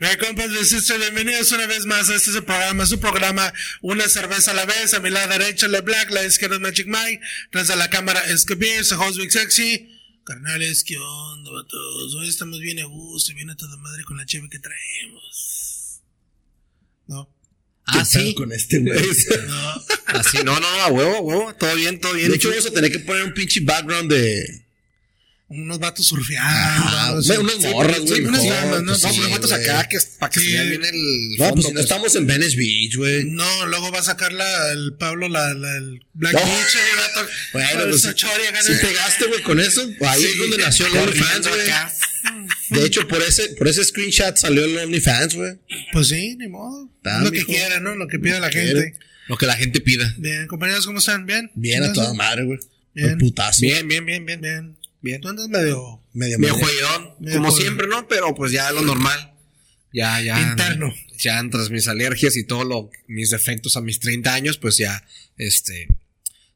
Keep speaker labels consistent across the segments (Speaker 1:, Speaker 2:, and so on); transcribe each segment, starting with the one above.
Speaker 1: Bien, compas de Sister, bienvenidos una vez más a este su programa, su programa, una cerveza a la vez, a mi lado derecha Le Black, la izquierda es Magic Mike, tras de la cámara es Kabir, su host Big Sexy. Carnales, ¿qué onda, vatos? Hoy estamos bien a gusto, bien a toda madre con la cheve que traemos. ¿No?
Speaker 2: Ah, sí.
Speaker 3: Con este güey.
Speaker 1: No.
Speaker 2: Así, no, no, no, a huevo, a huevo, todo bien, todo bien.
Speaker 3: De hecho, vamos a tener que poner un pinche background de.
Speaker 1: Unos vatos surfeando.
Speaker 3: Ah,
Speaker 1: no
Speaker 3: güey,
Speaker 1: sé.
Speaker 3: unas
Speaker 1: sí,
Speaker 3: güey,
Speaker 1: unas damas, ¿no?
Speaker 3: pues,
Speaker 2: Vamos
Speaker 3: sí,
Speaker 2: fotos
Speaker 3: güey.
Speaker 2: acá que, para que
Speaker 1: Sí.
Speaker 2: se vea bien el
Speaker 3: No,
Speaker 2: fondo,
Speaker 3: pues no
Speaker 2: pues.
Speaker 3: estamos en Venice Beach, güey.
Speaker 1: No, luego va a sacar la, el Pablo, la, la- el Black
Speaker 3: No.
Speaker 1: Beach, vato.
Speaker 3: Bueno, pues si pegaste, güey, con eso. Ahí es donde nació el OnlyFans, güey. De hecho, por ese, por ese screenshot salió el OnlyFans, güey.
Speaker 1: Pues sí, ni modo.
Speaker 3: Está,
Speaker 1: lo que quiera, ¿no? Lo que pida la
Speaker 3: Quiere.
Speaker 1: gente.
Speaker 2: Lo que la gente pida.
Speaker 1: Bien, compañeros, ¿cómo están? ¿Bien?
Speaker 3: Bien a toda madre, güey.
Speaker 1: Bien.
Speaker 3: Putazo.
Speaker 2: Bien, bien, bien, bien.
Speaker 1: Bien.
Speaker 2: Bien.
Speaker 1: Tú andas medio
Speaker 3: Medio
Speaker 2: Medio como siempre, ¿no? Pero pues ya lo normal. Ya, ya.
Speaker 1: Interno.
Speaker 2: Ya tras mis alergias y todo lo, mis defectos a mis 30 años, pues ya, este,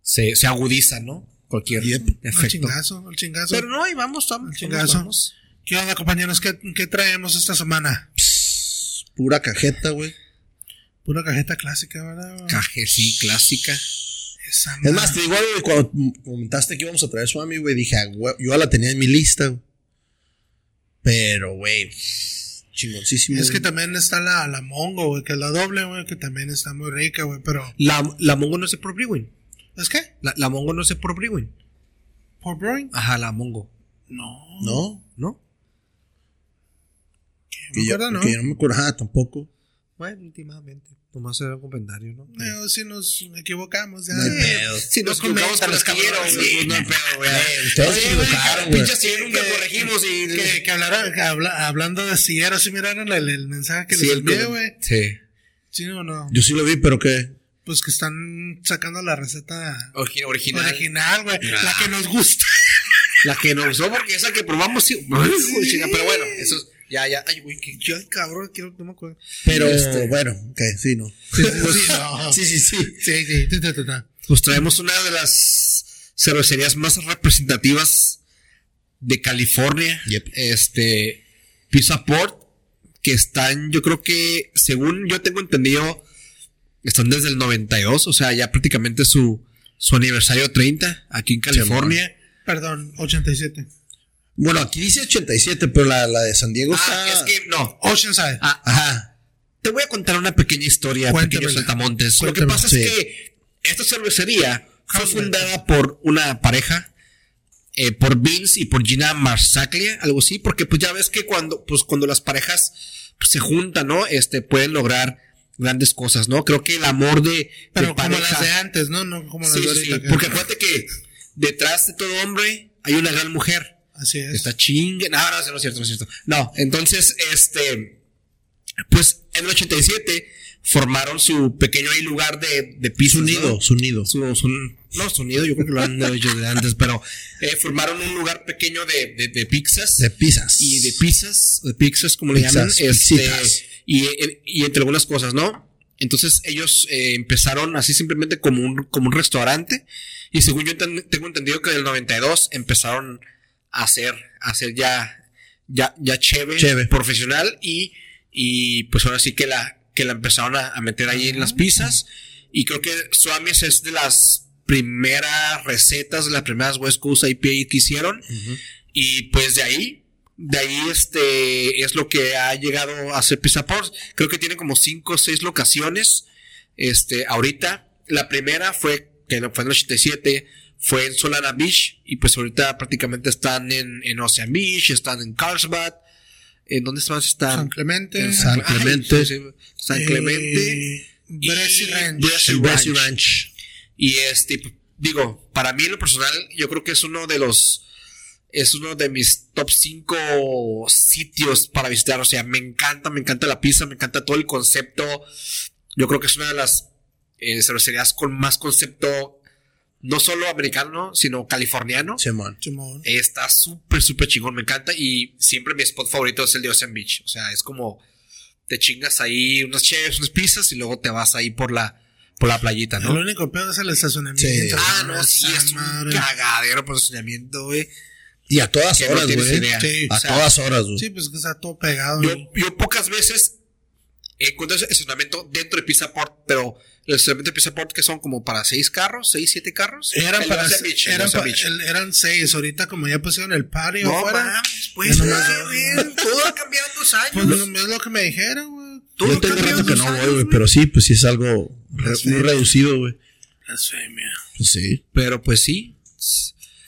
Speaker 2: se, se agudiza, ¿no? Cualquier
Speaker 3: Yep.
Speaker 1: el
Speaker 2: efecto.
Speaker 1: chingazo, el chingazo.
Speaker 2: Pero no, y vamos, vamos,
Speaker 1: El chingazo.
Speaker 2: vamos.
Speaker 1: ¿Qué onda, compañeros? ¿Qué, qué traemos esta semana?
Speaker 3: Pss, Pura cajeta, güey.
Speaker 1: Pura cajeta clásica, ¿verdad?
Speaker 2: Caje, sí, clásica.
Speaker 1: Esa
Speaker 3: Es más, te digo algo, güey, cuando comentaste que íbamos a traer Swami, güey, dije, ah, güey, yo la tenía en mi lista, güey. Pero, güey, chingoncísimo.
Speaker 1: Es que también está la, la Mongo, güey, que es la doble, güey, que también está muy rica, güey, pero...
Speaker 2: La, la Mongo no es de por Brewing.
Speaker 1: ¿Es qué?
Speaker 2: La, la Mongo no es de por Brewing.
Speaker 1: ¿Por Brewing?
Speaker 2: Ajá, la Mongo.
Speaker 1: No.
Speaker 3: No,
Speaker 2: ¿No?
Speaker 3: que yo,
Speaker 1: ¿no?
Speaker 3: que yo no me acuerdo, ah, tampoco.
Speaker 2: Últimamente. Nomás era un comentario, ¿no?
Speaker 1: No, si nos equivocamos, ya.
Speaker 3: No hay pedo.
Speaker 2: Si nos
Speaker 1: No
Speaker 2: equivocamos con los
Speaker 1: cabrón.
Speaker 2: sí, no hay pedo, güey.
Speaker 3: ustedes
Speaker 2: Oye,
Speaker 3: se equivocaron, güey.
Speaker 2: Pinches si nunca corregimos y...
Speaker 1: Que, que habla- hablando de silleros, ¿sí miraron el, el mensaje que
Speaker 2: Sí,
Speaker 1: les envié, güey?
Speaker 2: Sí.
Speaker 1: ¿Sí o no?
Speaker 3: Yo sí lo vi, pero ¿qué?
Speaker 1: Pues que están sacando la receta
Speaker 2: Origi- Original.
Speaker 1: original, güey.
Speaker 2: Ah.
Speaker 1: La que nos gusta.
Speaker 2: La que nos usó porque esa que probamos, sí. Pero bueno, eso es- ya, ya. Ay, güey, que yo, cabrón, quiero, no me acuerdo.
Speaker 3: Pero,
Speaker 2: Este,
Speaker 3: bueno, ok, sí, no.
Speaker 1: Sí, sí, sí, no.
Speaker 3: Sí, sí, sí.
Speaker 2: Pues traemos una de las cervecerías más representativas de California.
Speaker 3: Yep.
Speaker 2: Este, Pizza Port, que están, yo creo que, según yo tengo entendido, están desde el 92, o sea, ya prácticamente su, su aniversario 30 aquí en California.
Speaker 1: Perdón, 87.
Speaker 3: Bueno, aquí dice 87, pero la, la de San Diego
Speaker 2: Ah,
Speaker 3: está.
Speaker 2: es que no.
Speaker 1: Oceanside.
Speaker 2: Ah,
Speaker 3: Ajá.
Speaker 2: Te voy a contar una pequeña historia,
Speaker 1: Cuéntamela.
Speaker 2: pequeños saltamontes. Lo que pasa
Speaker 3: Sí.
Speaker 2: es que esta cervecería fue
Speaker 1: Cuéntame.
Speaker 2: fundada por una pareja, eh, por Vince y por Gina Marsaglia, algo así, porque pues ya ves que cuando, pues cuando las parejas pues, se juntan, ¿no? Este, pueden lograr grandes cosas, ¿no? Creo que el amor de, de
Speaker 1: Pero como las de antes, ¿no? No como las
Speaker 2: Sí,
Speaker 1: de ahorita.
Speaker 2: sí,
Speaker 1: que-
Speaker 2: porque acuérdate que detrás de todo hombre hay una gran mujer.
Speaker 1: Así es.
Speaker 2: Está chingue. No, no, no es cierto, no es cierto. No, entonces, este, pues en el 87 formaron su pequeño ahí lugar de, de pisos.
Speaker 3: Su nido,
Speaker 2: ¿no?
Speaker 3: su nido.
Speaker 2: Su, su- no, su nido, yo creo que lo han hecho de antes, pero eh, formaron un lugar pequeño de, de, de pizzas.
Speaker 3: De pizzas.
Speaker 2: y de pizzas, de pizzas, como le llaman, este, y, y entre algunas cosas, ¿no? Entonces ellos eh, empezaron así simplemente como un, como un restaurante y según yo tengo entendido que en el 92 empezaron hacer, a hacer ya, ya, ya cheve,
Speaker 3: Cheve.
Speaker 2: profesional y, y pues ahora sí que la, que la empezaron a, a meter ahí en las pizzas y creo que Swamis es de las primeras recetas, de las primeras West Coast IPA que hicieron y pues de ahí, de ahí este es lo que ha llegado a ser Pizza Ports. Creo que tiene como cinco o seis locaciones. Este, ahorita, la primera fue, que no fue en el 87, fue en Solana Beach. Y pues ahorita prácticamente están en, en Ocean Beach, están en Carlsbad. ¿En dónde más están?
Speaker 1: San Clemente.
Speaker 2: En
Speaker 3: San
Speaker 2: Ay,
Speaker 3: Clemente.
Speaker 2: sí, sí, San Clemente.
Speaker 1: Eh,
Speaker 2: y
Speaker 1: Ranch.
Speaker 2: Bressy Ranch.
Speaker 3: Ranch.
Speaker 2: Y este, digo, para mí en lo personal, yo creo que es uno de los, es uno de mis top 5 sitios para visitar. O sea, me encanta, me encanta la pizza, me encanta todo el concepto. Yo creo que es una de las eh, cervecerías con más concepto, no solo americano, sino californiano.
Speaker 3: Simón.
Speaker 1: Simón.
Speaker 2: Está súper, súper chingón, me encanta. Y siempre mi spot favorito es el de Ocean Beach. O sea, es como te chingas ahí unas cheves, unas pizzas y luego te vas ahí por la, por la playita, ¿no?
Speaker 1: El único pedo es el estacionamiento.
Speaker 3: Sí.
Speaker 2: Ah, no, sí, es un cagadero por estacionamiento, güey.
Speaker 3: Y a todas
Speaker 2: no
Speaker 3: horas, güey.
Speaker 2: idea.
Speaker 1: Sí.
Speaker 3: A
Speaker 2: O sea,
Speaker 3: todas horas, güey.
Speaker 1: Sí, pues que está todo pegado.
Speaker 2: Yo,
Speaker 1: güey.
Speaker 2: yo pocas veces encuentro ese estacionamiento dentro de Pizza Port, pero el estacionamiento de Pizza Port que son como para seis carros, seis, siete carros.
Speaker 1: Eran
Speaker 2: El
Speaker 1: para
Speaker 2: Beach,
Speaker 1: eran, pa- el- eran seis. Ahorita como ya pusieron el patio
Speaker 2: No
Speaker 1: afuera.
Speaker 2: mames, pues,
Speaker 1: dos.
Speaker 2: güey, todo ha cambiado en dos años.
Speaker 1: Pues no, es lo que me dijeron, güey.
Speaker 2: todo
Speaker 3: Yo tengo
Speaker 2: cambiado
Speaker 3: rato que no voy, güey. Pero sí, pues sí es algo re- muy reducido, güey.
Speaker 1: Blasfemia.
Speaker 3: Pues sí.
Speaker 2: Pero pues sí.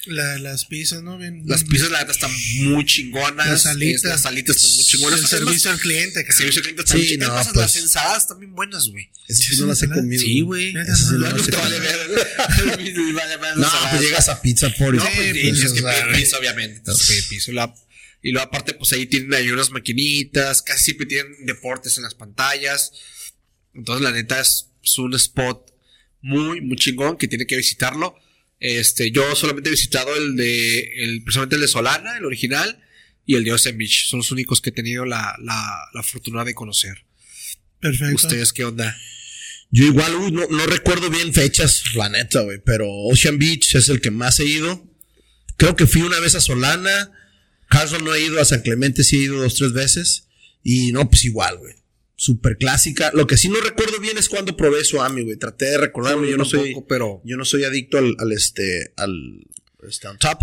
Speaker 1: La- las pizzas, ¿no? Bien,
Speaker 2: Las pizzas, la neta, están muy chingonas.
Speaker 1: Las alitas.
Speaker 2: Es- Las alitas están muy chingonas.
Speaker 1: El servicio al cliente,
Speaker 2: el servicio al cliente está muy
Speaker 3: Sí, no,
Speaker 2: más,
Speaker 3: pues.
Speaker 2: Las ensadas están bien buenas, güey.
Speaker 3: Eso sí no las he comido.
Speaker 2: Sí, güey.
Speaker 3: Sí
Speaker 1: no,
Speaker 3: las he
Speaker 2: te vale
Speaker 3: comido. No,
Speaker 2: las
Speaker 3: pues llegas a Pizza Port y
Speaker 2: No, pues
Speaker 3: pues,
Speaker 2: tienes que pedir piso, obviamente. Pedir. Y luego, y luego aparte, pues ahí tienen ahí unas maquinitas. Casi siempre tienen deportes en las pantallas. Entonces, la neta es, es un spot muy, muy chingón que tiene que visitarlo. Este, yo solamente he visitado el de, el, personalmente el de Solana, el original, y el de Ocean Beach. Son los únicos que he tenido la, la, la fortuna de conocer.
Speaker 1: Perfecto.
Speaker 2: ¿Ustedes qué onda?
Speaker 3: Yo igual, uy, no, no recuerdo bien fechas, la neta, güey, pero Ocean Beach es el que más he ido. Creo que fui una vez a Solana. Carson no he ido, a San Clemente sí he ido dos, tres veces. Y no, pues igual, güey. Súper clásica. Lo que sí no recuerdo bien es cuando probé Suami, güey. Traté de recordarme, yo no soy,
Speaker 2: pero
Speaker 3: yo no soy adicto al, al este, al, este, on top,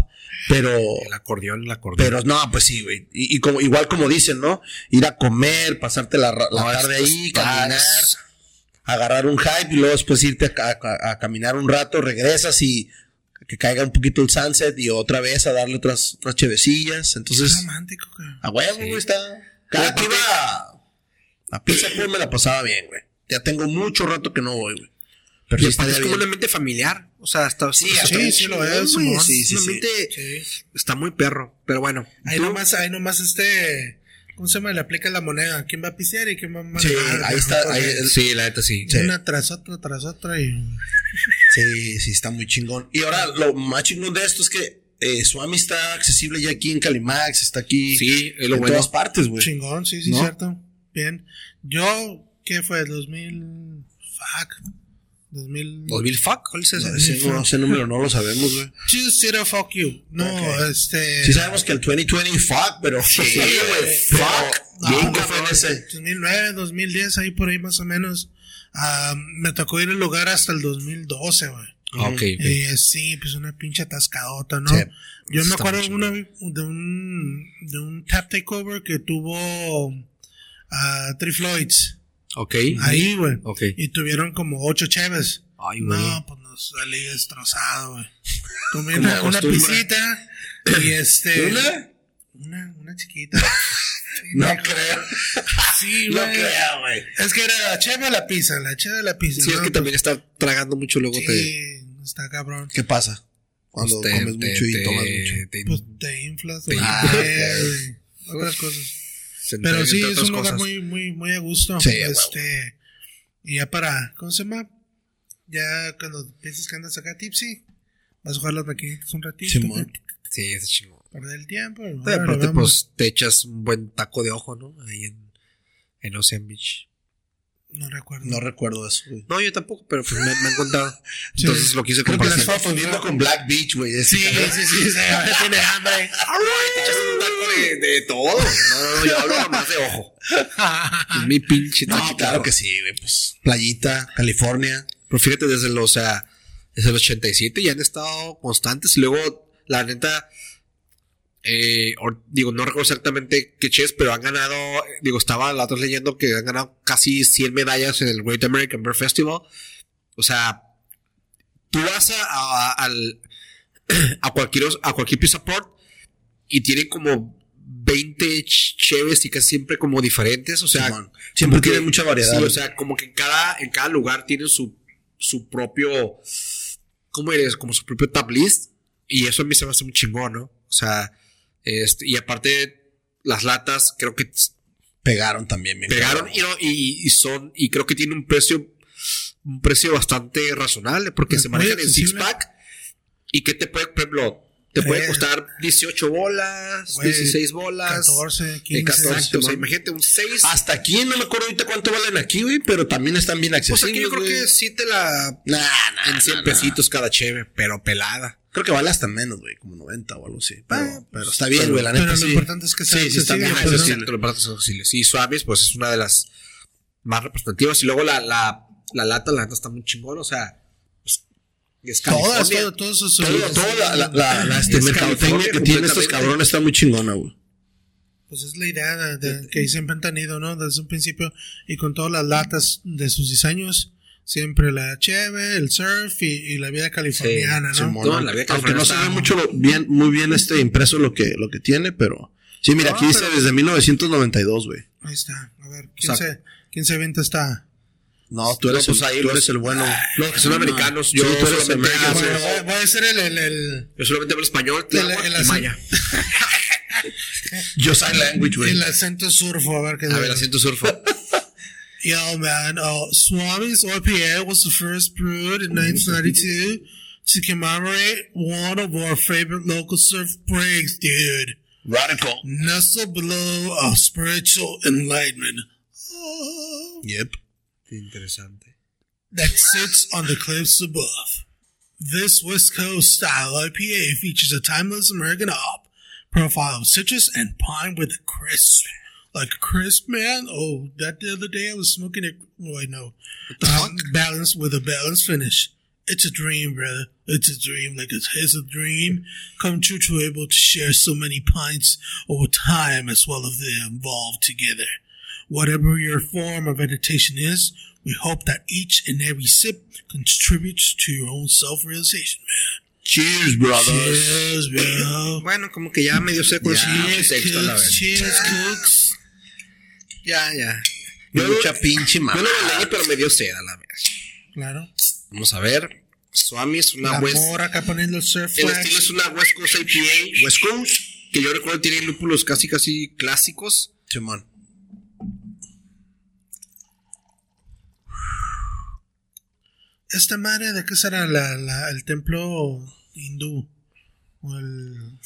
Speaker 3: pero,
Speaker 2: el acordeón, el acordeón.
Speaker 3: pero no, pues sí, güey. Y, y como, igual como dicen, ¿no? Ir a comer, pasarte la, ra- la
Speaker 2: No,
Speaker 3: tarde ahí, caminar agarrar un hype y luego después irte a, ca- a- a caminar un rato, regresas y que caiga un poquito el sunset y otra vez a darle otras, otras chevecillas.
Speaker 1: Es
Speaker 3: Entonces,
Speaker 1: romántico, cabrón.
Speaker 3: a huevo,
Speaker 2: Sí.
Speaker 3: güey, está. Cada que iba a, a Pizza Port me la pasaba bien, güey. Ya tengo mucho rato que no voy, güey. Pero
Speaker 2: Y
Speaker 3: sí
Speaker 2: es como
Speaker 3: bien.
Speaker 2: un ambiente familiar. O sea, está,
Speaker 3: Sí,
Speaker 2: está
Speaker 3: sí,
Speaker 1: sí lo es. Simón.
Speaker 3: Sí, sí,
Speaker 2: un
Speaker 3: sí.
Speaker 2: ambiente
Speaker 1: Sí.
Speaker 2: está muy perro. Pero bueno.
Speaker 1: Ahí
Speaker 2: tú-
Speaker 1: nomás, ahí nomás este. ¿Cómo se llama? Le aplica la moneda. ¿Quién va a pisear y quién va a
Speaker 3: Sí,
Speaker 1: manejar?
Speaker 3: ahí está, ahí-
Speaker 2: Sí, la neta sí.
Speaker 3: Sí.
Speaker 1: Una tras otra, tras otra y.
Speaker 3: Sí, sí, está muy chingón. Y ahora, lo más chingón de esto es que eh, Swami está accesible ya aquí en Calimax, está aquí
Speaker 2: Sí, es lo
Speaker 3: en
Speaker 2: bueno.
Speaker 3: todas partes, güey.
Speaker 1: Chingón, sí, sí,
Speaker 3: ¿No?
Speaker 1: cierto. Bien. Yo, ¿qué fue? 2000. Fuck. 2000.
Speaker 2: ¿2000 fuck? ¿Cuál es ese?
Speaker 3: No, ese, no, ese número no lo sabemos, güey.
Speaker 1: Choose zero, fuck you. No,
Speaker 3: Ok.
Speaker 1: este.
Speaker 3: Sí sabemos que el 2020 fuck, pero
Speaker 2: Sí,
Speaker 3: Sí,
Speaker 2: güey,
Speaker 3: fuck.
Speaker 1: No,
Speaker 3: Bien,
Speaker 1: no,
Speaker 3: ¿qué fue ese?
Speaker 1: 2009, 2010, ahí por ahí más o menos. Ah, me tocó ir al lugar hasta el 2012, güey.
Speaker 2: Ah, ok. ok.
Speaker 1: Y eh, sí, pues una pinche atascadota, ¿no?
Speaker 3: Sí.
Speaker 1: Yo me acuerdo una- de un de un tap takeover que tuvo a Three Floyds.
Speaker 2: Ok.
Speaker 1: Ahí, güey.
Speaker 2: Ok.
Speaker 1: Y tuvieron como ocho cheves.
Speaker 2: Ay, güey.
Speaker 1: No, pues nos salí destrozado, güey.
Speaker 2: Como
Speaker 1: una, una pisita y este.
Speaker 3: ¿Una?
Speaker 1: Una, una chiquita. Sí,
Speaker 3: No creo.
Speaker 1: Sí,
Speaker 3: No
Speaker 1: güey.
Speaker 3: creo, güey.
Speaker 1: Es que era la cheve a la pizza, la cheve a la pizza.
Speaker 2: Sí, es
Speaker 1: ¿no?
Speaker 2: que también estar tragando mucho luego te...
Speaker 1: Sí, está cabrón.
Speaker 3: ¿Qué pasa? Cuando
Speaker 2: pues, te-
Speaker 3: comes
Speaker 2: te-
Speaker 3: mucho y
Speaker 2: te-
Speaker 3: tomas mucho.
Speaker 2: te-
Speaker 1: Pues te inflas,
Speaker 2: Te
Speaker 3: inflas.
Speaker 1: Otras cosas.
Speaker 2: Se
Speaker 1: Pero sí, es un lugar muy, muy, muy a gusto.
Speaker 3: Sí,
Speaker 1: este, y ya para, ¿cómo se llama? Ya cuando piensas que andas acá tipsy, vas a jugar las maquinitas un ratito.
Speaker 3: Simón.
Speaker 2: Sí, es chingón.
Speaker 1: Perder el tiempo.
Speaker 2: aparte, pues te echas un buen taco de ojo, ¿no? Ahí en, en Ocean Beach.
Speaker 1: No recuerdo.
Speaker 3: No recuerdo eso, güey.
Speaker 2: No, yo tampoco, pero pues me, me han contado.
Speaker 1: Sí.
Speaker 2: Entonces lo quise
Speaker 3: Creo que estaba confundiendo con Black Beach, güey.
Speaker 1: Sí, sí, sí, sí, ahora tiene hambre.
Speaker 2: Echas un taco de, de todo. No, no, yo hablo nomás de ojo. Es mi pinche
Speaker 3: No, claro que sí, güey. Pues, playita, California.
Speaker 2: Pero fíjate, desde los, o sea, desde el 87 ya han estado constantes. Y luego, la neta, eh, or- digo, no recuerdo exactamente qué chess, pero han ganado, digo, estaba la otra leyendo que han ganado casi 100 medallas en el Great American Beer Festival. O sea, tú vas a, a- al, a cualquier, a cualquier pizza port y tiene como 20 ch- cheves y casi siempre como diferentes. O sea.
Speaker 3: Siempre tiene mucha variedad.
Speaker 2: Sí, o sea, como que en cada, en cada lugar tiene su, su propio, ¿cómo eres? Como su propio tab list. Y eso a mí se me hace muy chingón, ¿no? O sea, este, y aparte, las latas creo que
Speaker 3: Pegaron también. bien
Speaker 2: pegaron y, no- y, y son, y creo que tienen un precio, un precio bastante razonable porque
Speaker 1: Es
Speaker 2: se manejan en six pack. Y que te puede, por ejemplo, te puede
Speaker 1: Eh.
Speaker 2: costar 18 bolas,
Speaker 1: Güey,
Speaker 2: 16 bolas.
Speaker 1: 14,
Speaker 2: eh,
Speaker 1: 15.
Speaker 2: 14, o sea, imagínate un 6.
Speaker 3: Hasta aquí no me acuerdo ahorita cuánto valen aquí, güey, pero también están bien
Speaker 2: Pues
Speaker 3: accesibles.
Speaker 2: aquí yo creo
Speaker 3: güey.
Speaker 2: que sí te la.
Speaker 3: Nah, nah,
Speaker 2: en 100
Speaker 3: nah, nah.
Speaker 2: pesitos cada cheve, pero pelada.
Speaker 3: Creo que vale hasta menos, güey, como 90 o algo así. Pero,
Speaker 2: Ah,
Speaker 3: pero está bien,
Speaker 2: pero-
Speaker 3: güey, la
Speaker 1: pero
Speaker 3: neta
Speaker 1: lo
Speaker 3: sí.
Speaker 1: importante es que sea
Speaker 3: Sí, sí, está bien
Speaker 1: pues.
Speaker 2: Exacto, los baratos son auxilios. Y Suaves, pues es una de las más representativas. Y luego la, la, la lata, la neta está muy chingón. O sea, es
Speaker 1: Todas, todo, todos esos.
Speaker 3: Todo, todo la, la, este,
Speaker 2: Es
Speaker 3: mercadotecnia
Speaker 2: California
Speaker 3: que tienen estos cabrones está muy chingona, güey.
Speaker 1: Pues es la idea de- de- que siempre han tenido, ¿no? Desde un principio. Y con todas las latas de sus diseños. Siempre la cheve, el surf y, y la vida californiana, ¿no?
Speaker 3: Simón,
Speaker 2: No, la vida
Speaker 3: Aunque no se ve mucho lo- bien, muy bien este impreso lo que, lo que tiene, pero. Sí, mira,
Speaker 1: No,
Speaker 3: aquí dice desde 1992, güey.
Speaker 1: Ahí está. A ver, ¿quién,
Speaker 2: O sea-
Speaker 1: se, ¿quién se avienta esta?
Speaker 3: No, tú eres,
Speaker 2: pues
Speaker 3: el,
Speaker 2: ahí
Speaker 3: tú
Speaker 2: los-
Speaker 3: eres el bueno.
Speaker 2: Los que son americanos,
Speaker 3: Sí,
Speaker 2: yo
Speaker 3: tú eres
Speaker 2: solamente,
Speaker 1: Bueno,
Speaker 3: sí.
Speaker 1: voy, a- voy a hacer el, el, el,
Speaker 2: yo solamente hablo español, tláhuac y
Speaker 1: acento-
Speaker 2: maya.
Speaker 3: Yo sign language, güey.
Speaker 1: el acento surfo. A ver qué
Speaker 2: A ver, asiento surfo.
Speaker 1: Yo, man, uh, Swami's IPA was the first brewed in 1992 to commemorate one of our favorite local surf breaks, dude.
Speaker 3: Radical.
Speaker 1: Nestled below a spiritual enlightenment oh,
Speaker 3: Yep.
Speaker 2: Interesante.
Speaker 1: that sits on the cliffs above. This West Coast style IPA features a timeless American hop profile of citrus and pine with a crisp. Like a crisp, man. Oh, that the other day I was smoking it. Wait, no. Um, balanced with a balanced finish. It's a dream, brother. It's a dream. Like it's, it's a dream come true to be able to share so many pints over time as well as they involved together. Whatever your form of meditation is, we hope that each and every sip contributes to your own self-realization, man.
Speaker 3: Cheers, brothers.
Speaker 1: Cheers, bro.
Speaker 2: Bueno, como que ya medio seco
Speaker 3: Ya,
Speaker 2: el
Speaker 1: Cheers,
Speaker 2: la
Speaker 1: cooks.
Speaker 2: vez.
Speaker 1: Cheers, cooks.
Speaker 2: Ya, ya.
Speaker 3: Yo Mucha pinche
Speaker 2: Yo
Speaker 3: mamá.
Speaker 2: no lo leí, pero me dio sed a la vez.
Speaker 1: Claro.
Speaker 2: Vamos a ver. Swami es una West.
Speaker 1: mora acá poniendo el surf
Speaker 2: El estilo es una West Coast IPA.
Speaker 3: West Coast.
Speaker 2: Que yo recuerdo tiene lúpulos casi, casi clásicos.
Speaker 3: Simón.
Speaker 1: Esta madre, ¿de qué será la, la- el templo hindú? O el.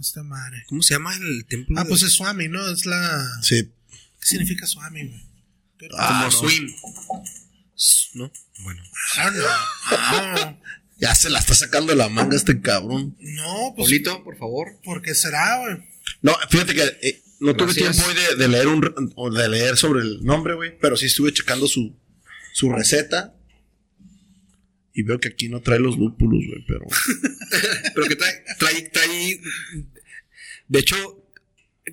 Speaker 1: Esta madre.
Speaker 2: ¿Cómo se llama el templo?
Speaker 1: Ah,
Speaker 2: de-
Speaker 1: pues es Swami, ¿no? Es la.
Speaker 3: Sí.
Speaker 1: ¿Qué significa Swami, güey?
Speaker 2: Como
Speaker 3: Ah, no.
Speaker 2: swim. ¿No? Bueno.
Speaker 1: Ah, no. Ah,
Speaker 3: Ya se la está sacando de la manga este cabrón.
Speaker 1: no, pues.
Speaker 2: Polito, por favor.
Speaker 1: ¿Por qué será, güey?
Speaker 3: No, fíjate que eh, no tuve tiempo hoy de, de leer un de leer sobre el nombre, güey, pero sí estuve checando su, su receta. Y veo que aquí no trae los lúpulos, güey, pero.
Speaker 2: Pero que trae, trae, trae. De hecho,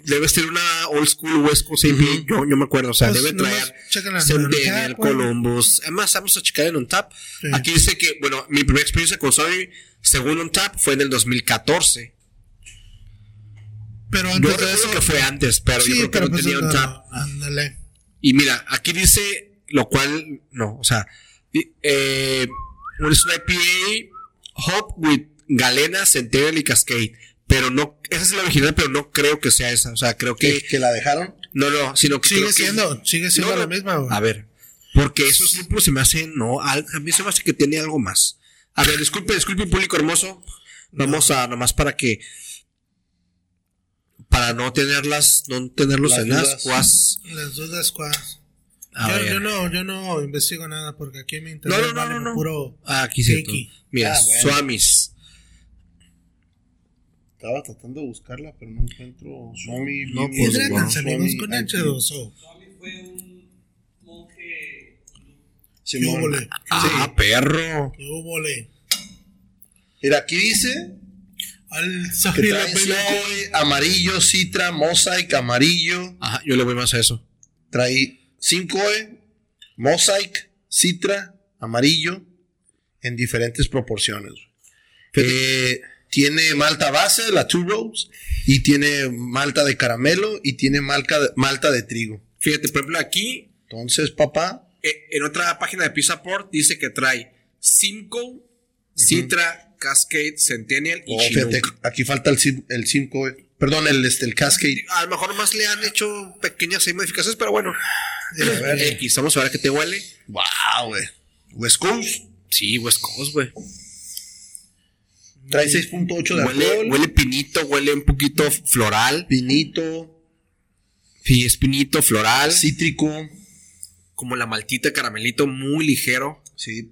Speaker 2: debe ser una old school West Coast yo, yo me acuerdo. O sea,
Speaker 1: Pues,
Speaker 2: debe traer Centennial. Columbus. Además, vamos a checar en Untap.
Speaker 1: Sí.
Speaker 2: Aquí dice que, bueno, mi primera experiencia con Sony, según Untap, fue en el 2014.
Speaker 1: Pero
Speaker 2: Yo
Speaker 1: antes de
Speaker 2: recuerdo
Speaker 1: eso.
Speaker 2: que fue antes, pero yo
Speaker 1: sí,
Speaker 2: creo que
Speaker 1: pero
Speaker 2: no
Speaker 1: pues.
Speaker 2: tenía
Speaker 1: no,
Speaker 2: Untap.
Speaker 1: ándale.
Speaker 2: Y mira, aquí dice lo cual, no, o sea, eh, es una IPA Hop with Galena, Centennial y Cascade. Pero no, esa es la original, pero no creo que sea esa. O sea, creo
Speaker 3: ¿Que,
Speaker 2: que,
Speaker 3: que la dejaron?
Speaker 2: no, no, sino que
Speaker 1: Sigue
Speaker 2: creo que-
Speaker 1: siendo, sigue siendo
Speaker 2: No,
Speaker 1: la misma, güey.
Speaker 2: A ver, porque esos lúpulos se me hacen, no, al- a mí se me hace que tiene algo más. A ver, disculpe, disculpe, público hermoso. Vamos a, nomás para que, para no tenerlas, no tenerlos
Speaker 3: Las
Speaker 2: en las cuas.
Speaker 1: Las dudas, cuas.
Speaker 2: A
Speaker 1: Yo, no, yo no investigo nada porque aquí me
Speaker 2: No,
Speaker 1: interesa
Speaker 2: no, no, no, no.
Speaker 1: puro.
Speaker 2: Ah, aquí sí. Mira,
Speaker 3: Ah, bueno.
Speaker 2: Swamis.
Speaker 3: Estaba tratando de buscarla, pero no encuentro Swami.
Speaker 2: No, pues,
Speaker 3: Swami,
Speaker 2: bueno.
Speaker 1: salimos con
Speaker 3: Swami,
Speaker 1: H2O.
Speaker 4: Swami fue un monje
Speaker 3: Simón.
Speaker 1: ¿Qué hubo,
Speaker 2: Ah, perro.
Speaker 1: ¿Qué hubo, le?
Speaker 3: Mira, aquí dice
Speaker 1: Al
Speaker 3: que trae amarillo, citra, mosaic, amarillo.
Speaker 2: Ajá, yo le voy más a eso.
Speaker 3: Trae 5E, mosaic, citra, amarillo, en diferentes proporciones. Eh, tiene malta base, la Two Roads, y tiene malta de caramelo y tiene malta de, malta de trigo.
Speaker 2: Fíjate, por ejemplo, aquí,
Speaker 3: Entonces, papá,
Speaker 2: eh, en otra página de Pizza Port, dice que trae Simcoe, Citra, Cascade, Centennial y
Speaker 3: oh, fíjate, aquí falta el 5, perdón, el, este, el Cascade.
Speaker 2: A lo mejor más le han hecho pequeñas modificaciones, pero bueno.
Speaker 3: A ver.
Speaker 2: X, vamos a ver qué te huele.
Speaker 3: Wow, güey. West Coast.
Speaker 2: Sí, West Coast, güey.
Speaker 3: Trae 6.8 de
Speaker 2: Huele,
Speaker 3: alcohol.
Speaker 2: huele pinito, huele un poquito floral.
Speaker 3: Pinito,
Speaker 2: Sí, es pinito, floral.
Speaker 3: cítrico.
Speaker 2: Como la maltita caramelito, muy ligero.
Speaker 3: Sí.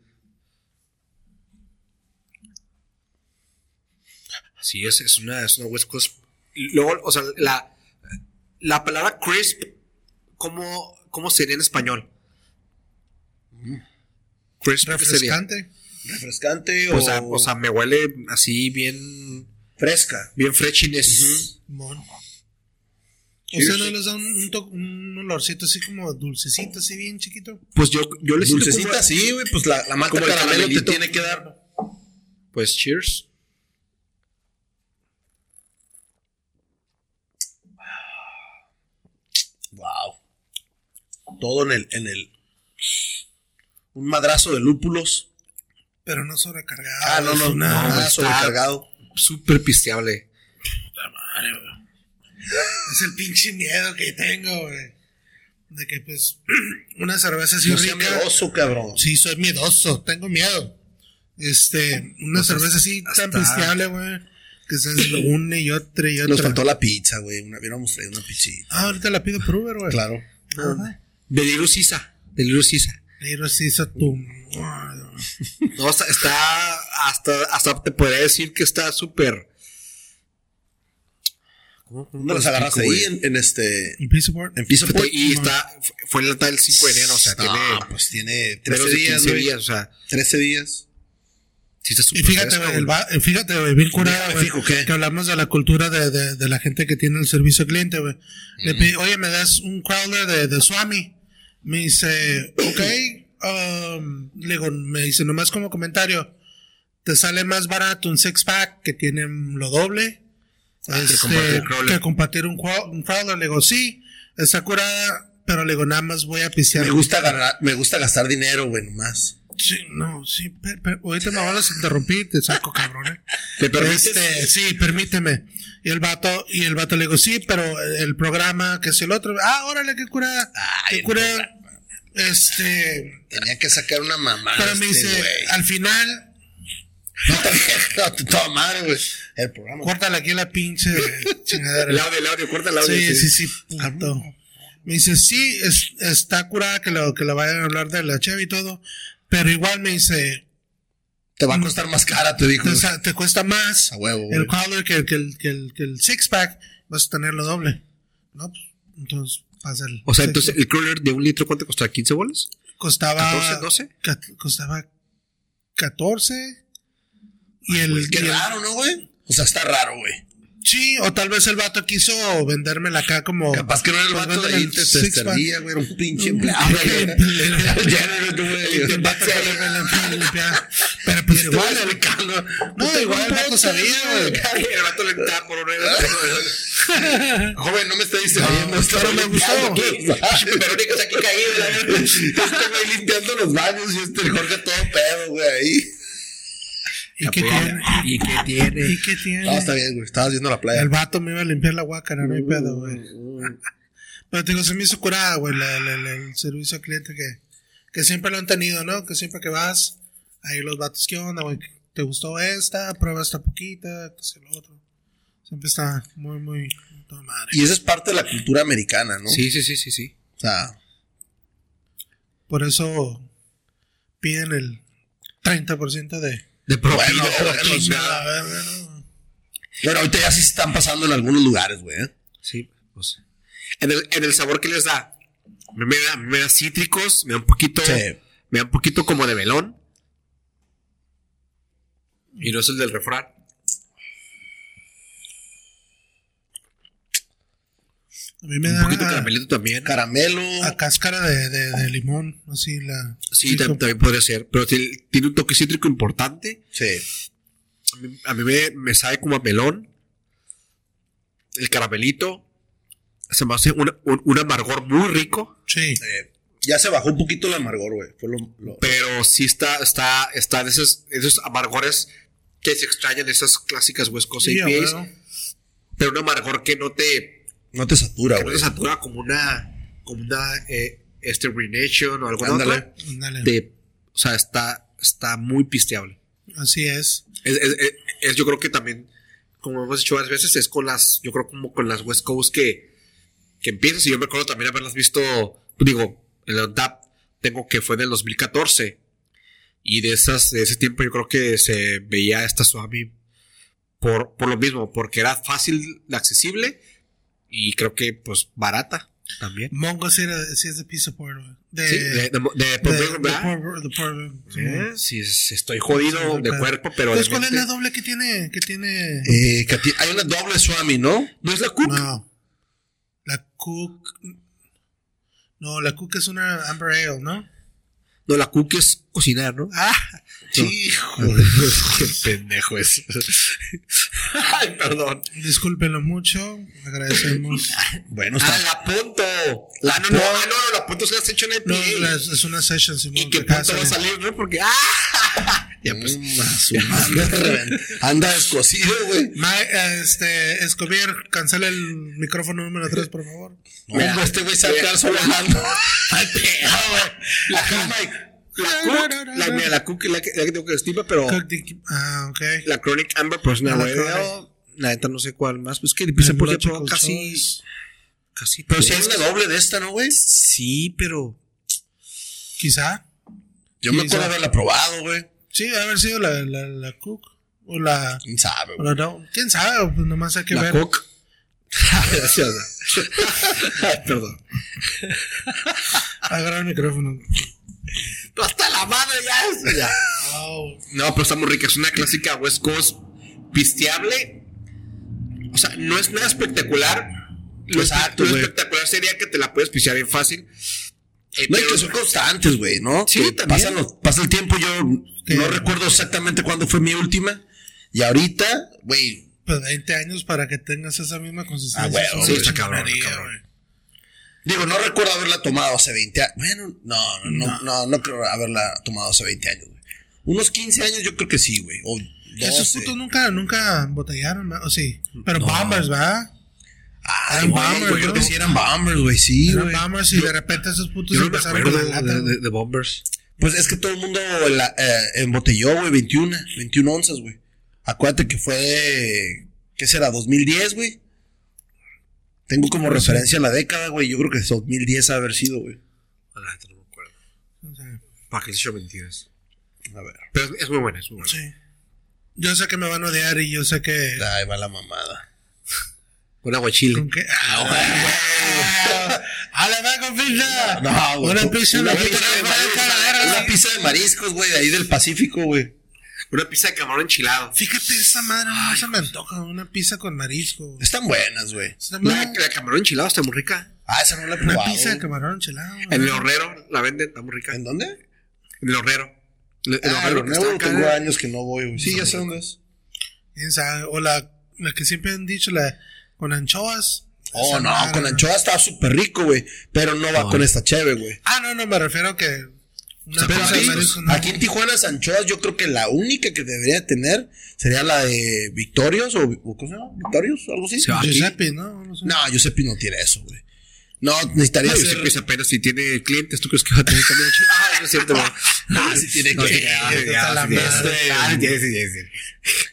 Speaker 2: Sí, es, es una, es una West Coast. Luego, o sea, la, la palabra crisp, ¿cómo, cómo sería en español? Crisp ¿qué sería?
Speaker 1: Refrescante.
Speaker 3: Refrescante
Speaker 2: O
Speaker 3: o,
Speaker 2: sea, o sea, me huele así bien,
Speaker 3: fresca.
Speaker 2: bien freshiness.
Speaker 1: Mon. O
Speaker 3: Cheers.
Speaker 1: sea, ¿no les da un, un, to- un olorcito así como dulcecito, así bien chiquito?
Speaker 2: Pues yo, yo le siento
Speaker 3: Dulcecita,
Speaker 2: como-
Speaker 3: sí, güey. Pues la, la malta caramelo te tiene que dar.
Speaker 2: Pues cheers.
Speaker 3: Wow. Todo en el, en el. Un madrazo de lúpulos.
Speaker 1: Pero no sobrecargado.
Speaker 3: Ah, no, no, no, nada
Speaker 2: está-
Speaker 3: sobrecargado.
Speaker 2: Súper pisteable.
Speaker 1: Madre, güey. Es el pinche miedo que tengo, güey. De que, pues, una cerveza así
Speaker 3: No sea
Speaker 1: rica.
Speaker 3: miedoso, cabrón.
Speaker 1: Sí, soy miedoso, tengo miedo. Este, una cerveza así tan
Speaker 2: hasta-
Speaker 1: pisteable, güey. Que se une y otra y otra.
Speaker 3: Nos faltó la pizza, güey. Una, hubiéramos traído una pizzita.
Speaker 1: Ah, ahorita la pido por Uber, güey.
Speaker 3: Claro.
Speaker 1: Ajá.
Speaker 2: De Little Sisa. De Little Sisa.
Speaker 1: Sí hizo tu.
Speaker 2: No, está, está hasta, hasta te podría decir que está súper. ¿Cómo- cómo
Speaker 3: ¿Dónde las
Speaker 2: lo
Speaker 3: agarras ahí? En, en este.
Speaker 1: En of Board.
Speaker 3: En piso
Speaker 2: Fue- Y está, fue en la del 5 de enero, o sea,
Speaker 3: No,
Speaker 2: tiene
Speaker 3: pues tiene 13
Speaker 2: menos de
Speaker 3: días,
Speaker 2: 15
Speaker 3: güey.
Speaker 2: días, o sea,
Speaker 3: 13 días.
Speaker 2: sí está
Speaker 1: Y
Speaker 2: súper
Speaker 1: fíjate,
Speaker 2: fresca,
Speaker 1: güey, el va- eh, fíjate, güey, bien curado, güey,
Speaker 3: fijo, ¿qué?
Speaker 1: que hablamos de la cultura de, de, de la gente que tiene el servicio al cliente, güey. Le pedí, oye, me das un crawler de, de Swami. Me dice, ok, um, le digo, me dice, nomás como comentario, te sale más barato un six pack que tiene lo doble. este,
Speaker 2: compartir crawler.
Speaker 1: que compartir un, un crawler. Le digo, sí, está curada, pero le digo, nada más voy a pistear.
Speaker 3: Me gusta, ganar, me gusta gastar dinero, güey, nomás.
Speaker 1: Sí, no, sí, pero, pero ahorita me van a interrumpir, te saco, cabrón, eh.
Speaker 2: ¿Te permites?
Speaker 1: Este, sí, permíteme. Y el vato, y el vato le digo, sí, pero el programa, que es el otro, ah, órale, qué curada,
Speaker 3: Ay,
Speaker 1: qué curada. Este,
Speaker 3: Tenía que sacar una mamá.
Speaker 1: pero me
Speaker 3: este,
Speaker 1: dice, al final,
Speaker 3: No, no, toda madre, güey. El programa.
Speaker 1: córtale aquí la pinche chingadera.
Speaker 2: El audio, el audio, corta el audio.
Speaker 1: Sí, sí, sí, puto. Me dice, sí, es- está curada que lo, que lo vayan a hablar de la Chevy y todo, pero igual me dice,
Speaker 3: Te va a costar más cara, te dijo.
Speaker 1: te, cuesta más
Speaker 3: A huevo, güey.
Speaker 1: el crawler que, que el, que, el, que el six pack, vas a tenerlo doble. ¿No? Pues, entonces, pasa el.
Speaker 2: O sea, entonces el crawler de un litro, ¿cuánto costaba? ¿15 bolas?
Speaker 1: costaba.
Speaker 2: 14, 12?
Speaker 1: cat- costaba 14. Y el.
Speaker 3: Pues qué
Speaker 1: y el-
Speaker 3: raro, ¿no, güey? O sea, está raro, güey.
Speaker 1: Sí, o tal vez el vato quiso vendérmela acá como.
Speaker 3: Capaz que no era el
Speaker 1: pues,
Speaker 3: vato de ahí, te testería, güey. Era un pinche empleado.
Speaker 1: Pero pues igual, el-. No, igual el vato sabía, güey.
Speaker 2: El vato le entraba por un
Speaker 3: Joven, no me está distrayendo.
Speaker 1: Pero me gustó.
Speaker 2: Verónica está aquí caída.
Speaker 3: Este güey limpiando los baños y este Jorge todo pedo, güey, ahí.
Speaker 1: ¿Y qué tiene?
Speaker 2: ¿Y qué tiene?
Speaker 1: ¿Y qué tiene?
Speaker 3: No, está bien, güey. Estabas viendo la playa.
Speaker 1: El vato me iba a limpiar la guácara, no hay pedo, güey. Pero te digo, se me hizo curada, güey, la- la- la- el servicio al cliente que, que siempre lo han tenido, ¿no? Que siempre que vas, ahí los vatos, ¿qué onda, güey? ¿Te gustó esta? Prueba esta poquita, qué sé lo otro. Siempre está muy, muy, toda madre.
Speaker 3: Y esa es parte de la cultura americana, ¿no?
Speaker 2: Sí, sí, sí, sí, sí.
Speaker 3: O sea,
Speaker 1: Por eso piden el 30% de...
Speaker 2: De propina.
Speaker 3: Bueno, bueno,
Speaker 2: chingada.
Speaker 1: A ver, bueno.
Speaker 3: pero ahorita ya sí se están pasando en algunos lugares, güey. ¿eh?
Speaker 2: Sí, pues. En el, en el sabor que les da. A mí Me da, me da cítricos, me da un poquito.
Speaker 3: Sí.
Speaker 2: Me da un poquito como de melón. Y no es el del refrán.
Speaker 1: A mí me
Speaker 2: Un
Speaker 1: da
Speaker 2: poquito caramelito también.
Speaker 3: Caramelo.
Speaker 1: a cáscara de, de, de limón, así la...
Speaker 2: Sí, también podría ser. Pero tiene, tiene un toque cítrico importante.
Speaker 3: Sí.
Speaker 2: A mí, a mí me, me sabe como a melón. El caramelito. Se me hace una- un, un amargor muy rico.
Speaker 1: Sí.
Speaker 3: Eh, ya se bajó un poquito el amargor, güey. Fue lo, lo-
Speaker 2: Pero sí está, está, está de esos, esos amargores que se extrañan de esas clásicas West Coast
Speaker 1: Sí, a
Speaker 2: IPAs.
Speaker 1: huevo.
Speaker 2: Pero un amargor que no te,
Speaker 3: no te satura,
Speaker 2: que no
Speaker 3: güey.
Speaker 2: te satura como una, como una, eh, este Renation o alguna
Speaker 3: Ándale.
Speaker 2: otra.
Speaker 1: Ándale.
Speaker 2: Te- o sea, está, está muy pisteable.
Speaker 1: Así es.
Speaker 2: Es, es- es- es yo creo que también, como hemos dicho varias veces, es con las, yo creo como con las West Coast que, que empiezas. Y yo me acuerdo también haberlas visto, digo, el UNTAP tengo que fue del 2014. Y de esas, de ese tiempo yo creo que se veía esta Swami por, por lo mismo, porque era fácil, accesible y creo que pues barata también.
Speaker 1: Mongo sí, es de Pizza güey. De,
Speaker 2: Sí, de, de, de,
Speaker 1: de- sí,
Speaker 2: sí, es- estoy jodido de cuerpo, pero
Speaker 1: Entonces,
Speaker 2: de
Speaker 1: ¿cuál es la doble que tiene? Que tiene?
Speaker 3: Eh, hay una doble Swami, ¿no?
Speaker 2: ¿No es la Cook?
Speaker 1: No. La Cook. No, la Cook es una Amber Ale, ¿no?
Speaker 2: No, la Cook es cocinar, ¿no?
Speaker 1: Ah,
Speaker 3: Sí,
Speaker 2: Qué pendejo es. Ay, perdón.
Speaker 1: discúlpenlo mucho. Agradecemos.
Speaker 3: Bueno,
Speaker 2: Ah,
Speaker 3: está.
Speaker 2: la punto. La no, no, ah, no, no, la punto se la has hecho en el
Speaker 1: No, la- es una session, Simón.
Speaker 2: ¿Y qué punto va a
Speaker 1: salir.
Speaker 2: no? Porque, ¡ah! Ya pues.
Speaker 3: Mm. Anda descosido, güey.
Speaker 1: Este, Escobar, cancela el micrófono número 3, por favor.
Speaker 3: Este güey se va a quedar solo.
Speaker 2: Ay, pedo, güey. La Cook, la Cook, la, mira, la Cook es la que, la que tengo que estima, pero
Speaker 1: Ah, ok.
Speaker 2: la Chronic Amber, pues una
Speaker 1: Ah, la
Speaker 2: La neta no sé cuál más. Pues que empieza por ejemplo casi. Casi.
Speaker 3: Pero si hay una doble de esta, ¿no, güey?
Speaker 2: Sí, pero.
Speaker 1: Quizá.
Speaker 3: Yo me acuerdo haberla probado, güey.
Speaker 1: Sí, debe haber sido la, la, la Cook. O la.
Speaker 3: ¿Quién sabe,
Speaker 1: O
Speaker 3: güey?
Speaker 1: la no. ¿Quién sabe? Pues nomás hay que
Speaker 2: La
Speaker 1: ver.
Speaker 2: Cook. Ay, Perdón.
Speaker 1: Agarra el micrófono.
Speaker 2: Tú hasta la madre ya. ya. No, pero está muy rica. Es una clásica West Coast pisteable. O sea, no es nada espectacular. Lo,
Speaker 3: Exacto,
Speaker 2: lo espectacular sería que te la puedes pistear bien fácil. Eh,
Speaker 3: No, y
Speaker 2: pero-
Speaker 3: que son constantes, güey, ¿no?
Speaker 2: Sí,
Speaker 3: Que
Speaker 2: también.
Speaker 3: Pasan los- pasa el tiempo, yo no recuerdo exactamente cuándo fue mi última. Y ahorita, güey,
Speaker 1: Pues 20 años para que tengas esa misma consistencia.
Speaker 3: Ah, güey, sí,
Speaker 2: está cabrón,
Speaker 1: chingonería,
Speaker 2: está cabrón.
Speaker 1: Güey.
Speaker 3: digo, no recuerdo haberla tomado hace 20 años. Bueno, no, no, no, no, no creo haberla tomado hace 20 años, güey. Unos 15 años yo creo que sí, güey. O
Speaker 1: Esos
Speaker 3: 12.
Speaker 1: putos nunca, nunca botellaron, o sí. Pero Bombers, ¿verdad?
Speaker 3: Ah,
Speaker 1: eran
Speaker 3: güey,
Speaker 1: bombers,
Speaker 3: yo creo
Speaker 1: ¿no?
Speaker 3: que sí eran bombers, güey, sí,
Speaker 1: Eran
Speaker 3: güey.
Speaker 1: Bombers y de repente esos putos
Speaker 2: Yo no
Speaker 1: empezaron con la lata.
Speaker 2: de,
Speaker 1: güey.
Speaker 2: de- de Bombers.
Speaker 3: Pues es que todo el mundo la- eh, embotelló, güey, 21, 21 onzas, güey. Acuérdate que fue, ¿qué será? 2010, güey. Tengo como
Speaker 1: sí.
Speaker 3: referencia la década, güey. Yo creo que es 2010 ha haber sido, güey.
Speaker 2: A la neta no me acuerdo.
Speaker 1: Sea,
Speaker 2: Para que les echo mentiras.
Speaker 3: A ver.
Speaker 2: Pero es muy buena, es muy buena.
Speaker 1: Sí. Yo sé que me van a odiar y yo sé que.
Speaker 3: Ahí va la mamada.
Speaker 2: Un aguachile.
Speaker 1: ¿Con qué? ¡Ah, güey! ¡A la va con pizza!
Speaker 3: No, güey.
Speaker 1: Una pizza,
Speaker 3: una pizza de mariscos, güey, de ahí del Pacífico, güey.
Speaker 2: Una pizza de camarón enchilado.
Speaker 1: Fíjate, esa madre no se me antoja. Una pizza con marisco.
Speaker 3: Están buenas, güey.
Speaker 2: La, camarón enchilado está muy rica.
Speaker 3: Ah, esa no la he
Speaker 1: Una
Speaker 3: probado.
Speaker 1: pizza de camarón enchilado. güey.
Speaker 2: En el horrero la venden, está muy rica.
Speaker 3: ¿En dónde?
Speaker 2: En el horrero. El, el
Speaker 3: Ah,
Speaker 2: horrero acá.
Speaker 3: tengo años que no voy, güey. Sí, ya sé dónde es.
Speaker 1: O la, la que siempre han dicho, la con anchoas.
Speaker 3: Oh, no,
Speaker 1: madre,
Speaker 3: con anchoa está súper rico, güey. Pero no va con esta cheve, güey.
Speaker 1: Ah, no, no, me refiero a que.
Speaker 3: Pero aquí,
Speaker 1: marisco, no.
Speaker 3: aquí en Tijuana, las anchoas, yo creo que la única que debería tener sería la de Victorios o, o ¿cómo se llama? ¿Victorios? ¿Algo así?
Speaker 2: Se.
Speaker 1: Giuseppe, ¿no? No sé.
Speaker 3: No, Giuseppe no tiene eso, güey. No, necesitaría ser...
Speaker 2: que apenas si tiene clientes, ¿tú crees que va a tener también? Ah, no es cierto, no.
Speaker 3: Ah, sí tiene clientes,
Speaker 2: ah.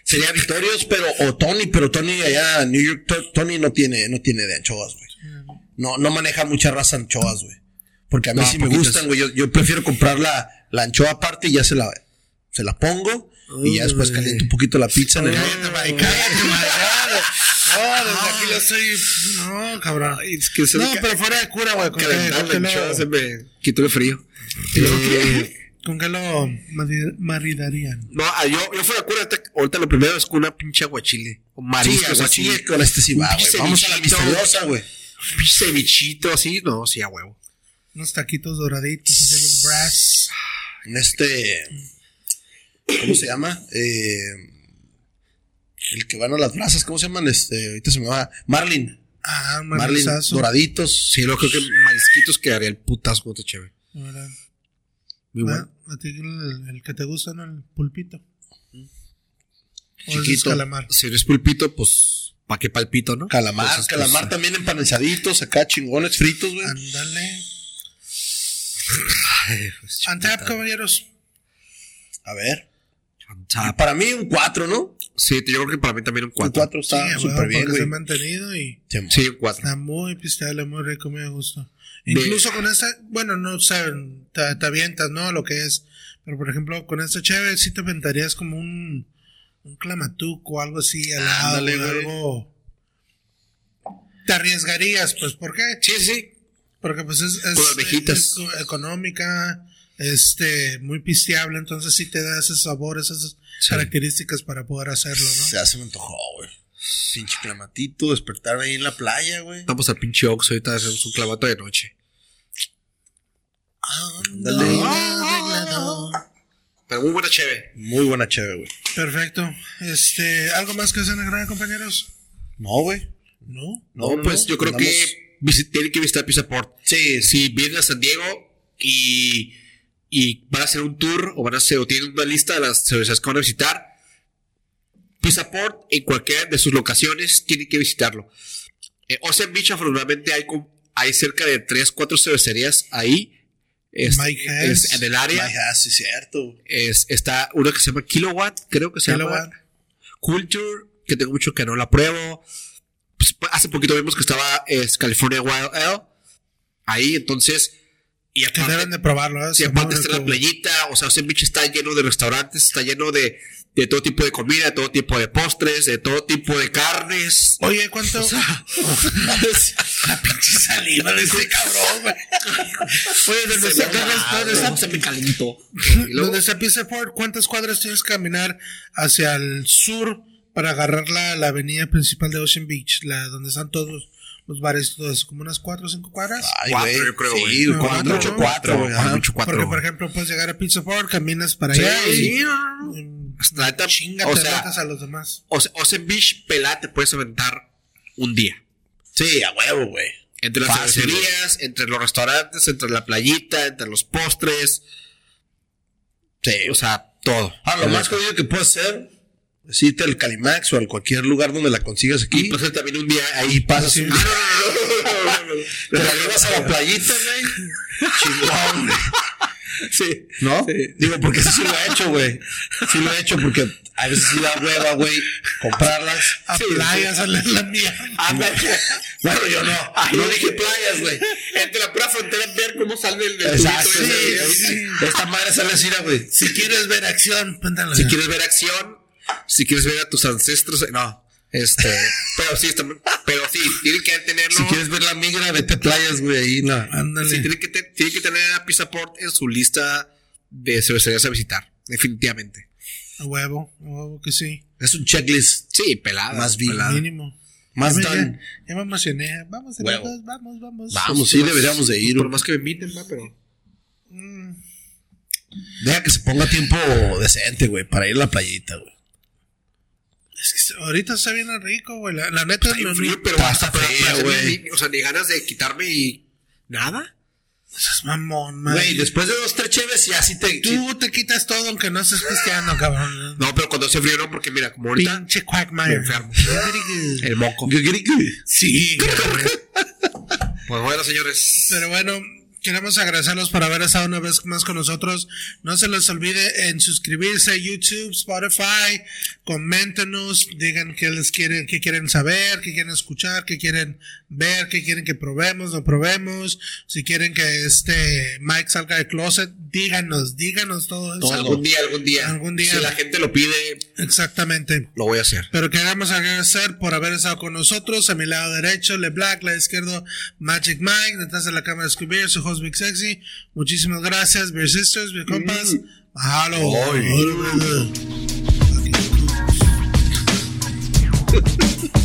Speaker 3: Sería Victorios, pero... O Tony, pero Tony allá en New York, To- Tony no tiene, no tiene de anchoas, güey. No, no maneja mucha raza anchoas, güey. Porque a mí
Speaker 2: No,
Speaker 3: sí me gustan, güey. Yo, yo prefiero comprar la, la anchoa aparte y ya se la, se la pongo. Y ya después caliento un poquito la pizza. en el-
Speaker 1: Cállate, Mike, cállate, Mike. No, desde aquí lo estoy. No, cabrón.
Speaker 2: Ay, es que se
Speaker 1: No, pero fuera de cura, güey. ¿Con qué,
Speaker 2: calentar la anchoa, se
Speaker 1: lo,
Speaker 2: me quitó el frío. Eh,
Speaker 1: con qué lo mari- maridarían?
Speaker 2: no, ah, yo, yo fuera de cura, ahorita, ahorita lo primero es con una pinche aguachile. O
Speaker 3: Sí,
Speaker 2: mariscos
Speaker 3: aguachile con este sí va, güey. Vamos a la misteriosa, güey.
Speaker 2: Cevichito así, no, sí, a huevo.
Speaker 1: Unos taquitos doraditos de los brass.
Speaker 3: En este. ¿Cómo se llama? Eh, el que van a las brasas, ¿cómo se llaman? Este, ahorita se me va. Marlin.
Speaker 1: Ah,
Speaker 3: Marlin, doraditos.
Speaker 2: Sí, lo creo que marisquitos quedaría el putazo de chévere.
Speaker 1: ¿Verdad?
Speaker 2: Muy bueno.
Speaker 1: Ah, A ti el, el que te gusta, ¿no? El pulpito. O
Speaker 3: Chiquito.
Speaker 1: calamar.
Speaker 2: Si eres pulpito, pues, pa' qué palpito, ¿no?
Speaker 3: Calamar,
Speaker 2: pues,
Speaker 3: calamar también empanizaditos, acá chingones, fritos, güey.
Speaker 1: Ándale.
Speaker 2: Ay, pues,
Speaker 1: Antap, caballeros.
Speaker 3: A ver.
Speaker 2: Antap.
Speaker 3: Para mí un 4, ¿no?
Speaker 2: Sí, yo creo que para mí también un
Speaker 3: El
Speaker 2: 4.
Speaker 3: 4
Speaker 1: Sí,
Speaker 3: está
Speaker 1: a huevo,
Speaker 3: súper bien,
Speaker 1: se ha mantenido y
Speaker 3: Sí,
Speaker 2: un 4.
Speaker 1: está muy pisteable, muy rico, muy a gusto.
Speaker 2: De-
Speaker 1: Incluso con esta, bueno, no saben, te, te avientas, ¿no? Lo que es. Pero por ejemplo, con esta chévere sí te aventarías como un, un clamatuco o algo así al lado,
Speaker 3: Ándale,
Speaker 1: algo. Te arriesgarías, pues, ¿por qué?
Speaker 2: Sí, sí.
Speaker 1: Porque pues es, es- económica, este, muy pisteable, entonces sí te da ese sabor, esas
Speaker 2: Sí.
Speaker 1: características para poder hacerlo, ¿no?
Speaker 3: Se me antojó, güey. Pinche clamatito, despertarme ahí en la playa, güey.
Speaker 2: Vamos al pinche Ox, ahorita hacemos un clamato de noche.
Speaker 3: Ándale.
Speaker 2: Pero muy buena cheve.
Speaker 3: Muy buena chévere, güey.
Speaker 1: Perfecto. Este, ¿algo más que hacer en compañeros?
Speaker 3: No, güey.
Speaker 1: ¿No?
Speaker 2: No,
Speaker 3: no,
Speaker 2: pues
Speaker 3: no,
Speaker 2: yo creo
Speaker 3: andamos-
Speaker 2: que tienen que visitar Pizza Port.
Speaker 3: Sí,
Speaker 2: Si vienen a San Diego y, y van a hacer un tour o van a hacer o tienen una lista de las cervezas que van a visitar, Pizza Port en cualquiera de sus locaciones tienen que visitarlo. Eh, Ocean Beach afortunadamente hay, hay cerca de 3, 4 cervecerías ahí. Es, es en el área.
Speaker 3: Ajá, sí, cierto.
Speaker 2: Es, está una que se llama Kilowatt, creo que se
Speaker 1: Kilowatt.
Speaker 2: llama. Culture, que tengo mucho que no la pruebo. Pues, hace poquito vimos que estaba es California Wild Ale. Ahí, entonces. Y aparte,
Speaker 1: deben de probarlo, ¿eh?
Speaker 2: y aparte
Speaker 1: Está
Speaker 2: la playita. O sea, Ocean Beach está lleno de restaurantes, está lleno de, de todo tipo de comida, de todo tipo de postres, de todo tipo de carnes.
Speaker 1: Oye, ¿cuánto? la pinche saliva de ese cabrón, güey. Oye, ¿dónde
Speaker 2: Se
Speaker 1: está,
Speaker 2: se me calentó.
Speaker 1: Dónde está Pizza Port? ¿Cuántas cuadras tienes que caminar hacia el sur para agarrar la, la avenida principal de Ocean Beach? La, donde están todos los bares y todo eso. ¿Como unas cuatro o cinco cuadras?
Speaker 3: Ay,
Speaker 2: Cuatro, yo creo,
Speaker 3: Sí,
Speaker 1: Cuatro, ¿no?
Speaker 3: cuatro, güey.
Speaker 2: Cuatro,
Speaker 3: ajá.
Speaker 2: cuatro.
Speaker 1: Porque, por ejemplo, puedes llegar a Pizza Port, caminas para
Speaker 2: Sí,
Speaker 1: allá y...
Speaker 2: sí, no, no, no.
Speaker 1: y
Speaker 2: La neta,
Speaker 1: chinga,
Speaker 2: o sea,
Speaker 1: a los demás.
Speaker 2: O sea, Ocean Beach, pelada, te puedes aventar un día.
Speaker 3: Sí, a huevo, güey.
Speaker 2: Entre las cervecerías, entre los restaurantes, entre la playita, entre los postres.
Speaker 3: Sí,
Speaker 2: O sea, todo.
Speaker 3: Ah, lo más jodido que puedo hacer irte al Calimax o a cualquier lugar donde la consigas aquí.
Speaker 2: Y pasar también un día ahí.
Speaker 3: Pasas
Speaker 1: Sí.
Speaker 3: un día. Te la llevas a la playita, güey. Chingón, güey.
Speaker 2: Sí.
Speaker 3: ¿No? Digo, porque sí, sí lo he hecho, güey. Sí lo he hecho porque a veces sí da hueva, güey, comprarlas.
Speaker 1: A
Speaker 2: Sí,
Speaker 1: playas, a la, la mierda.
Speaker 3: Bueno, yo no. No dije playas, güey.
Speaker 2: Entre la pura frontera, ver cómo sale el
Speaker 3: Exacto. sí, sí. Esta madre sale así, güey.
Speaker 1: Si quieres ver acción.
Speaker 2: Si quieres ver acción, si quieres ver a tus ancestros, no. Este, pero sí, está- pero sí, tienen que tenerlo.
Speaker 3: Si quieres ver la migra, vete a playas, güey, ahí la.
Speaker 1: Ándale.
Speaker 2: Sí, tienen que, te- tienen que tener a Pizza Port en su lista de cervecerías a visitar. Definitivamente.
Speaker 1: A huevo, a huevo que sí.
Speaker 3: Es un checklist.
Speaker 2: Sí, pelada.
Speaker 3: Más bien.
Speaker 2: pelada.
Speaker 1: Mínimo.
Speaker 3: Más
Speaker 1: ya, ya, ya me emocioné. Vamos, amigos, vamos, vamos.
Speaker 3: Vamos, sí, deberíamos de ir.
Speaker 2: Por más que me inviten, va, pero.
Speaker 3: Deja que se ponga tiempo decente, güey, para ir a la playita, güey.
Speaker 1: Es que ahorita está bien rico, güey. La, la neta,
Speaker 2: Hay
Speaker 1: no,
Speaker 2: frío,
Speaker 1: no,
Speaker 2: pero
Speaker 3: está
Speaker 2: hasta hacerme
Speaker 3: güey.
Speaker 2: ni- O sea, ni ganas de quitarme y. Nada.
Speaker 1: seas mamón, man.
Speaker 3: Güey, después de dos, tres cheves, ya sí te.
Speaker 1: Tú te quitas todo aunque no estés cristiano, cabrón.
Speaker 2: No, pero cuando hace frío no, porque mira, como ahorita.
Speaker 1: Pinche Quackmire.
Speaker 2: Enfermo. El moco.
Speaker 1: Sí.
Speaker 2: Pues bueno, señores.
Speaker 1: Pero bueno, queremos agradecerlos por haber estado una vez más con nosotros. No se les olvide en suscribirse a YouTube, Spotify, coméntenos, digan qué les quieren, qué quieren saber, qué quieren escuchar, qué quieren ver, qué quieren que probemos, no probemos. Si quieren que este Mike salga de closet, díganos, díganos todo eso.
Speaker 2: Algún día, algún día.
Speaker 1: Algún día.
Speaker 2: Si la gente lo pide,
Speaker 1: Exactamente.
Speaker 2: lo voy a hacer.
Speaker 1: Pero queremos agradecer por haber estado con nosotros. A mi lado derecho, Le Black, la izquierdo, Magic Mike, detrás de la cámara de Scooby, su host Big Sexy. Muchísimas gracias, Beer Sisters, Beer Compas. Mahalo.